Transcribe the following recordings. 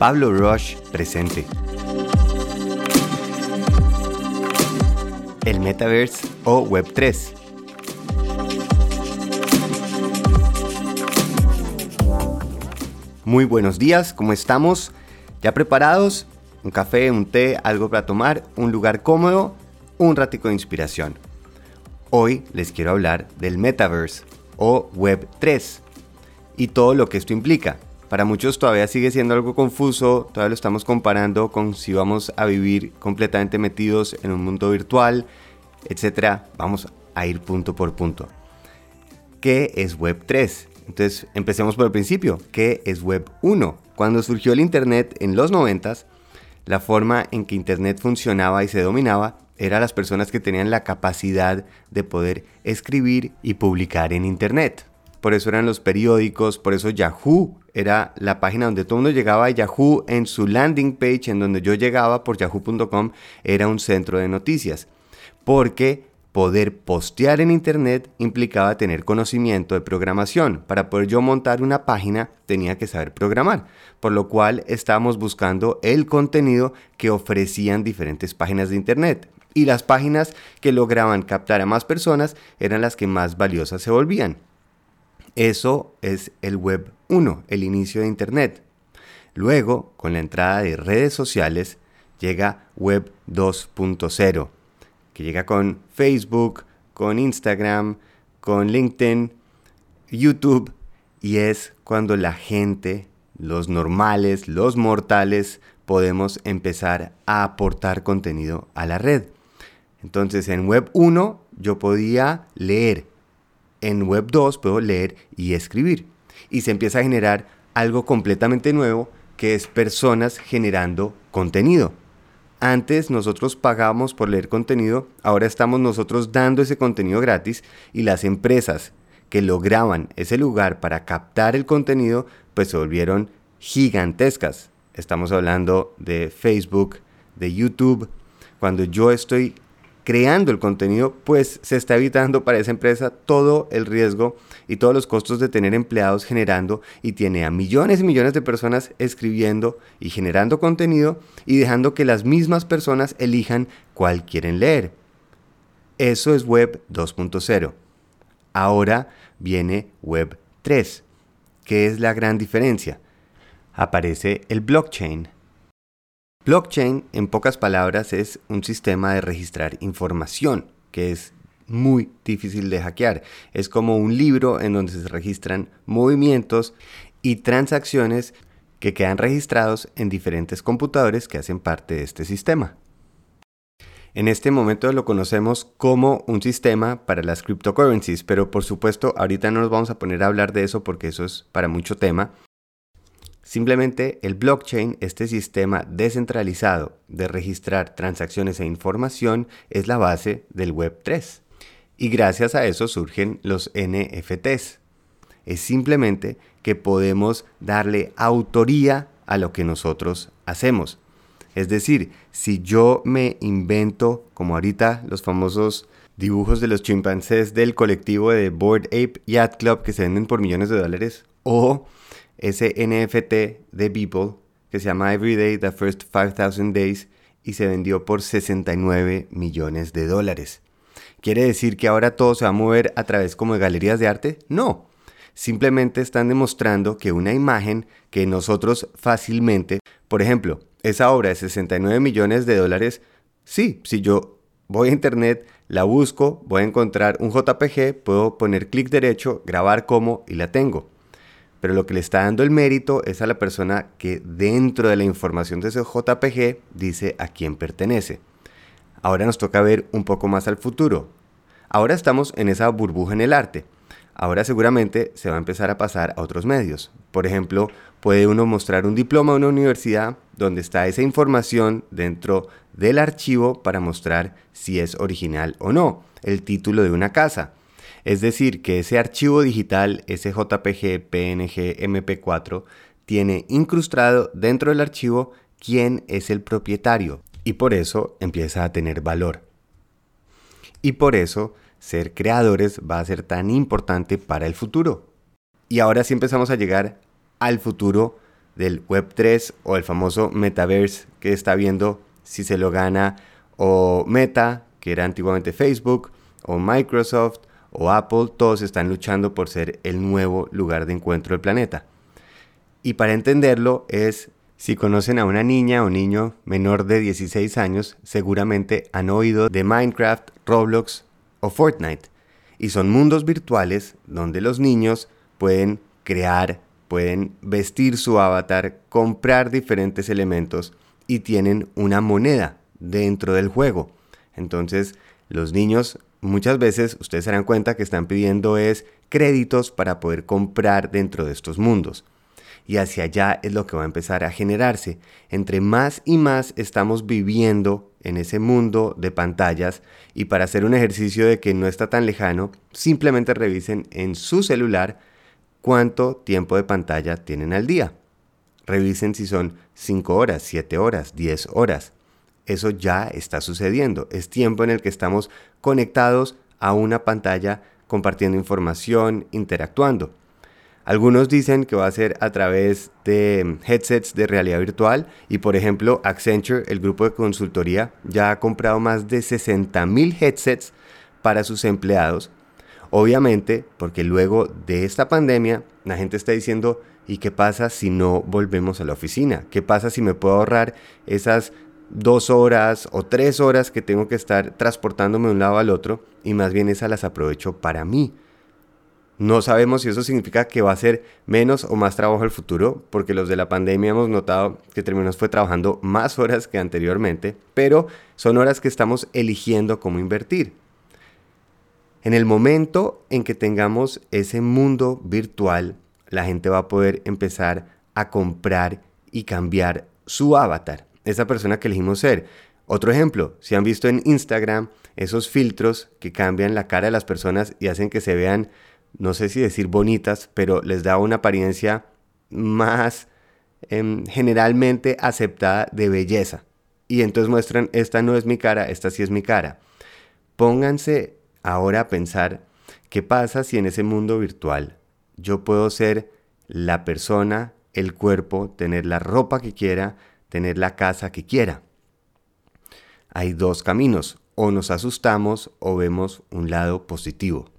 Pablo Rush presente. El Metaverse o Web3. Muy buenos días, ¿cómo estamos? ¿Ya preparados? Un café, un té, algo para tomar, un lugar cómodo, un ratico de inspiración. Hoy les quiero hablar del Metaverse o Web3 y todo lo que esto implica. Para muchos todavía sigue siendo algo confuso, todavía lo estamos comparando con si vamos a vivir completamente metidos en un mundo virtual, etc. Vamos a ir punto por punto. ¿Qué es Web3? Entonces empecemos por el principio. ¿Qué es Web 1? Cuando surgió el Internet en los 90, la forma en que Internet funcionaba y se dominaba era las personas que tenían la capacidad de poder escribir y publicar en Internet. Por eso eran los periódicos, por eso Yahoo era la página donde todo el mundo llegaba Yahoo en su landing page, en donde yo llegaba por yahoo.com, era un centro de noticias. Porque poder postear en Internet implicaba tener conocimiento de programación. Para poder yo montar una página tenía que saber programar, por lo cual estábamos buscando el contenido que ofrecían diferentes páginas de Internet y las páginas que lograban captar a más personas eran las que más valiosas se volvían. Eso es el Web 1, el inicio de Internet. Luego, con la entrada de redes sociales, llega Web 2.0, que llega con Facebook, con Instagram, con LinkedIn, YouTube, y es cuando la gente, los normales, los mortales, podemos empezar a aportar contenido a la red. Entonces en Web 1 yo podía leer, en Web 2 puedo leer y escribir. Y se empieza a generar algo completamente nuevo que es personas generando contenido. Antes nosotros pagábamos por leer contenido, ahora estamos nosotros dando ese contenido gratis y las empresas que lograban ese lugar para captar el contenido pues se volvieron gigantescas. Estamos hablando de Facebook, de YouTube. Cuando yo estoy creando el contenido, pues se está evitando para esa empresa todo el riesgo y todos los costos de tener empleados generando y tiene a millones y millones de personas escribiendo y generando contenido y dejando que las mismas personas elijan cuál quieren leer. Eso es Web 2.0. Ahora viene Web 3. ¿Qué es la gran diferencia? Aparece el blockchain Blockchain, en pocas palabras, es un sistema de registrar información que es muy difícil de hackear. Es como un libro en donde se registran movimientos y transacciones que quedan registrados en diferentes computadores que hacen parte de este sistema. En este momento lo conocemos como un sistema para las cryptocurrencies, pero por supuesto ahorita no nos vamos a poner a hablar de eso porque eso es para mucho tema. Simplemente el blockchain, este sistema descentralizado de registrar transacciones e información, es la base del Web3. Y gracias a eso surgen los NFTs. Es simplemente que podemos darle autoría a lo que nosotros hacemos. Es decir, si yo me invento, como ahorita los famosos dibujos de los chimpancés del colectivo de Board Ape Yacht Club que se venden por millones de dólares, o ese NFT de Beeple que se llama Everyday The First 5000 Days y se vendió por 69 millones de dólares. ¿Quiere decir que ahora todo se va a mover a través como de galerías de arte? No. Simplemente están demostrando que una imagen que nosotros fácilmente, por ejemplo, esa obra de 69 millones de dólares, sí, si yo voy a internet, la busco, voy a encontrar un JPG, puedo poner clic derecho, grabar como y la tengo pero lo que le está dando el mérito es a la persona que dentro de la información de ese JPG dice a quién pertenece. Ahora nos toca ver un poco más al futuro. Ahora estamos en esa burbuja en el arte. Ahora seguramente se va a empezar a pasar a otros medios. Por ejemplo, puede uno mostrar un diploma de una universidad donde está esa información dentro del archivo para mostrar si es original o no. El título de una casa es decir, que ese archivo digital, ese JPG, PNG, MP4, tiene incrustado dentro del archivo quién es el propietario y por eso empieza a tener valor. Y por eso ser creadores va a ser tan importante para el futuro. Y ahora sí empezamos a llegar al futuro del Web3 o el famoso Metaverse que está viendo si se lo gana o Meta, que era antiguamente Facebook, o Microsoft, o Apple, todos están luchando por ser el nuevo lugar de encuentro del planeta. Y para entenderlo es, si conocen a una niña o niño menor de 16 años, seguramente han oído de Minecraft, Roblox o Fortnite. Y son mundos virtuales donde los niños pueden crear, pueden vestir su avatar, comprar diferentes elementos y tienen una moneda dentro del juego. Entonces, los niños muchas veces ustedes se darán cuenta que están pidiendo es créditos para poder comprar dentro de estos mundos. Y hacia allá es lo que va a empezar a generarse. Entre más y más estamos viviendo en ese mundo de pantallas y para hacer un ejercicio de que no está tan lejano, simplemente revisen en su celular cuánto tiempo de pantalla tienen al día. Revisen si son 5 horas, 7 horas, 10 horas. Eso ya está sucediendo. Es tiempo en el que estamos conectados a una pantalla compartiendo información, interactuando. Algunos dicen que va a ser a través de headsets de realidad virtual y por ejemplo Accenture, el grupo de consultoría, ya ha comprado más de 60.000 headsets para sus empleados. Obviamente, porque luego de esta pandemia la gente está diciendo, ¿y qué pasa si no volvemos a la oficina? ¿Qué pasa si me puedo ahorrar esas dos horas o tres horas que tengo que estar transportándome de un lado al otro y más bien esas las aprovecho para mí. No sabemos si eso significa que va a ser menos o más trabajo el futuro, porque los de la pandemia hemos notado que terminamos fue trabajando más horas que anteriormente, pero son horas que estamos eligiendo cómo invertir. En el momento en que tengamos ese mundo virtual, la gente va a poder empezar a comprar y cambiar su avatar esa persona que elegimos ser. Otro ejemplo, si han visto en Instagram esos filtros que cambian la cara de las personas y hacen que se vean, no sé si decir bonitas, pero les da una apariencia más em, generalmente aceptada de belleza. Y entonces muestran, esta no es mi cara, esta sí es mi cara. Pónganse ahora a pensar, ¿qué pasa si en ese mundo virtual yo puedo ser la persona, el cuerpo, tener la ropa que quiera, tener la casa que quiera. Hay dos caminos, o nos asustamos o vemos un lado positivo.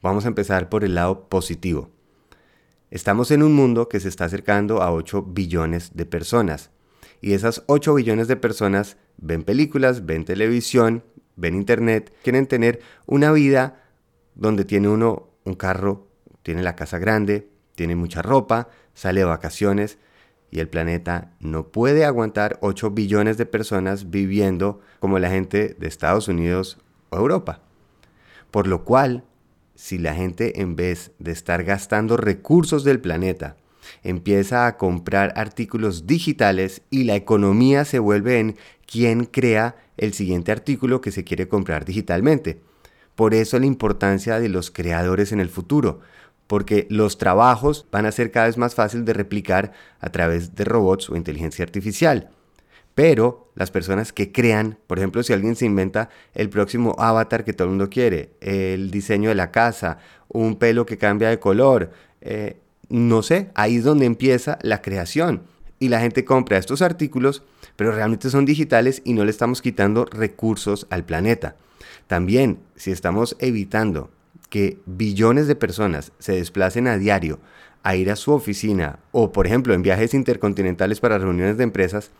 Vamos a empezar por el lado positivo. Estamos en un mundo que se está acercando a 8 billones de personas. Y esas 8 billones de personas ven películas, ven televisión, ven internet, quieren tener una vida donde tiene uno un carro, tiene la casa grande, tiene mucha ropa, sale de vacaciones, y el planeta no puede aguantar 8 billones de personas viviendo como la gente de Estados Unidos o Europa. Por lo cual, si la gente en vez de estar gastando recursos del planeta, empieza a comprar artículos digitales y la economía se vuelve en quién crea el siguiente artículo que se quiere comprar digitalmente. Por eso la importancia de los creadores en el futuro, porque los trabajos van a ser cada vez más fáciles de replicar a través de robots o inteligencia artificial. Pero las personas que crean, por ejemplo, si alguien se inventa el próximo avatar que todo el mundo quiere, el diseño de la casa, un pelo que cambia de color, eh, no sé, ahí es donde empieza la creación. Y la gente compra estos artículos, pero realmente son digitales y no le estamos quitando recursos al planeta. También, si estamos evitando que billones de personas se desplacen a diario a ir a su oficina o, por ejemplo, en viajes intercontinentales para reuniones de empresas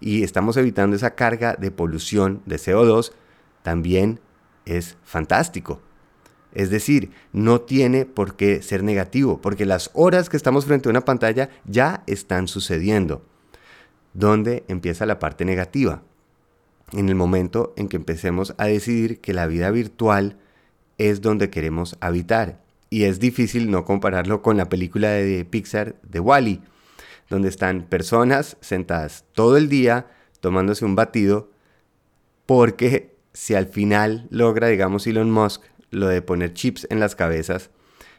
y estamos evitando esa carga de polución de CO2, también es fantástico. Es decir, no tiene por qué ser negativo, porque las horas que estamos frente a una pantalla ya están sucediendo. ¿Dónde empieza la parte negativa? En el momento en que empecemos a decidir que la vida virtual es donde queremos habitar. Y es difícil no compararlo con la película de Pixar de Wally, donde están personas sentadas todo el día tomándose un batido, porque si al final logra, digamos, Elon Musk lo de poner chips en las cabezas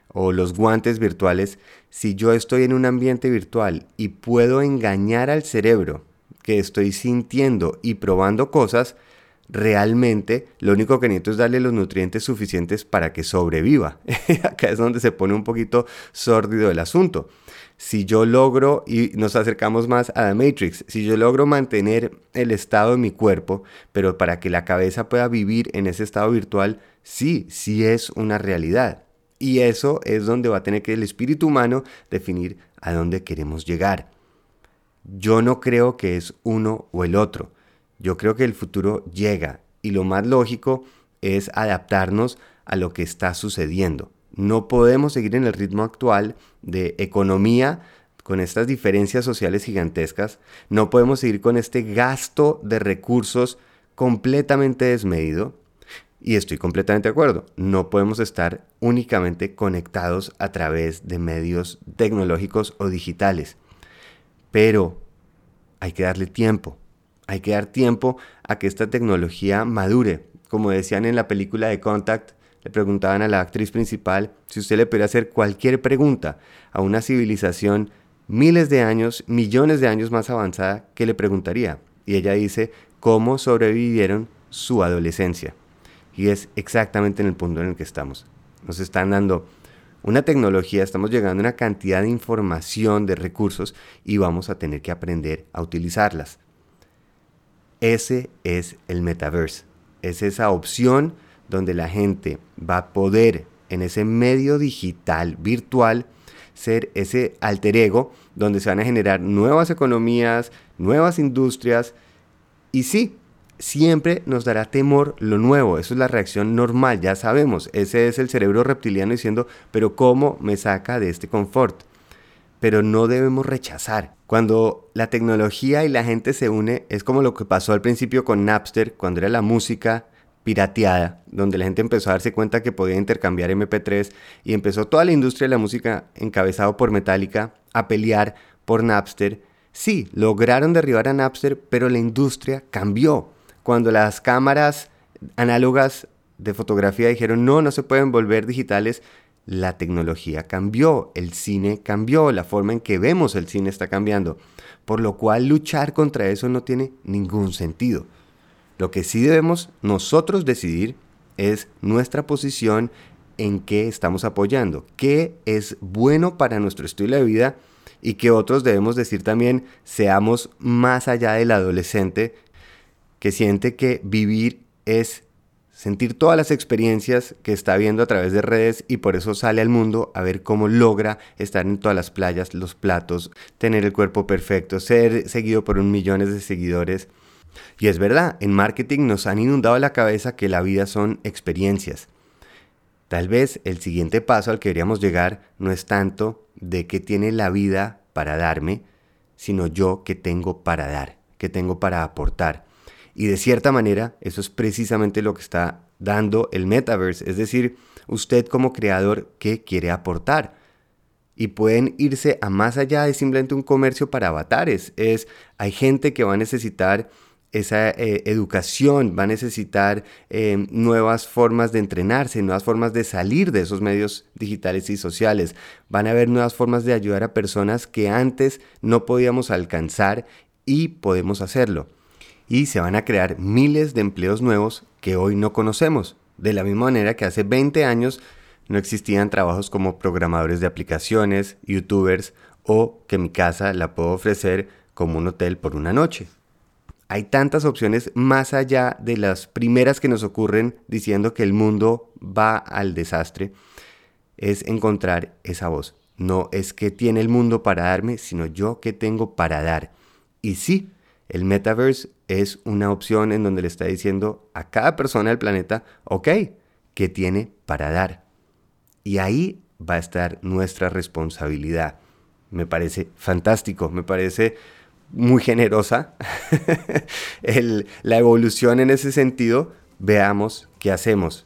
o los guantes virtuales, si yo estoy en un ambiente virtual y puedo engañar al cerebro que estoy sintiendo y probando cosas, realmente lo único que necesito es darle los nutrientes suficientes para que sobreviva. Acá es donde se pone un poquito sórdido el asunto. Si yo logro, y nos acercamos más a la Matrix, si yo logro mantener el estado de mi cuerpo, pero para que la cabeza pueda vivir en ese estado virtual, sí, sí es una realidad. Y eso es donde va a tener que el espíritu humano definir a dónde queremos llegar. Yo no creo que es uno o el otro. Yo creo que el futuro llega y lo más lógico es adaptarnos a lo que está sucediendo. No podemos seguir en el ritmo actual de economía con estas diferencias sociales gigantescas. No podemos seguir con este gasto de recursos completamente desmedido. Y estoy completamente de acuerdo. No podemos estar únicamente conectados a través de medios tecnológicos o digitales. Pero hay que darle tiempo. Hay que dar tiempo a que esta tecnología madure. Como decían en la película de Contact, le preguntaban a la actriz principal si usted le pudiera hacer cualquier pregunta a una civilización miles de años, millones de años más avanzada, ¿qué le preguntaría? Y ella dice, ¿cómo sobrevivieron su adolescencia? Y es exactamente en el punto en el que estamos. Nos están dando una tecnología, estamos llegando a una cantidad de información, de recursos, y vamos a tener que aprender a utilizarlas. Ese es el metaverse. Es esa opción donde la gente va a poder en ese medio digital virtual ser ese alter ego donde se van a generar nuevas economías, nuevas industrias y sí, siempre nos dará temor lo nuevo, eso es la reacción normal, ya sabemos, ese es el cerebro reptiliano diciendo, pero ¿cómo me saca de este confort? Pero no debemos rechazar. Cuando la tecnología y la gente se une, es como lo que pasó al principio con Napster, cuando era la música pirateada, donde la gente empezó a darse cuenta que podía intercambiar MP3 y empezó toda la industria de la música encabezado por Metallica a pelear por Napster. Sí, lograron derribar a Napster, pero la industria cambió. Cuando las cámaras análogas de fotografía dijeron no, no se pueden volver digitales, la tecnología cambió, el cine cambió, la forma en que vemos el cine está cambiando, por lo cual luchar contra eso no tiene ningún sentido. Lo que sí debemos nosotros decidir es nuestra posición en qué estamos apoyando, qué es bueno para nuestro estilo de vida y que otros debemos decir también seamos más allá del adolescente que siente que vivir es sentir todas las experiencias que está viendo a través de redes y por eso sale al mundo a ver cómo logra estar en todas las playas, los platos, tener el cuerpo perfecto, ser seguido por un millones de seguidores y es verdad, en marketing nos han inundado la cabeza que la vida son experiencias. Tal vez el siguiente paso al que deberíamos llegar no es tanto de qué tiene la vida para darme, sino yo qué tengo para dar, qué tengo para aportar. Y de cierta manera, eso es precisamente lo que está dando el metaverse, es decir, usted como creador, ¿qué quiere aportar? Y pueden irse a más allá de simplemente un comercio para avatares. Es, hay gente que va a necesitar esa eh, educación, va a necesitar eh, nuevas formas de entrenarse, nuevas formas de salir de esos medios digitales y sociales. Van a haber nuevas formas de ayudar a personas que antes no podíamos alcanzar y podemos hacerlo. Y se van a crear miles de empleos nuevos que hoy no conocemos. De la misma manera que hace 20 años no existían trabajos como programadores de aplicaciones, youtubers o que mi casa la puedo ofrecer como un hotel por una noche hay tantas opciones más allá de las primeras que nos ocurren diciendo que el mundo va al desastre, es encontrar esa voz. No es que tiene el mundo para darme, sino yo que tengo para dar. Y sí, el metaverse es una opción en donde le está diciendo a cada persona del planeta, ok, ¿qué tiene para dar? Y ahí va a estar nuestra responsabilidad. Me parece fantástico, me parece muy generosa la evolución en ese sentido, veamos qué hacemos.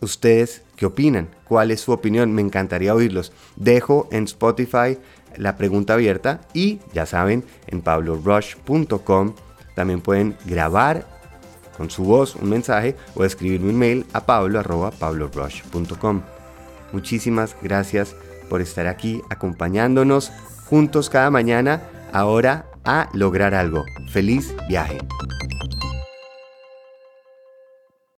¿Ustedes qué opinan? ¿Cuál es su opinión? Me encantaría oírlos. Dejo en Spotify la pregunta abierta y ya saben, en pablorush.com también pueden grabar con su voz un mensaje o escribir un mail a pablo.pablorush.com. Muchísimas gracias por estar aquí acompañándonos juntos cada mañana ahora a lograr algo. Feliz viaje.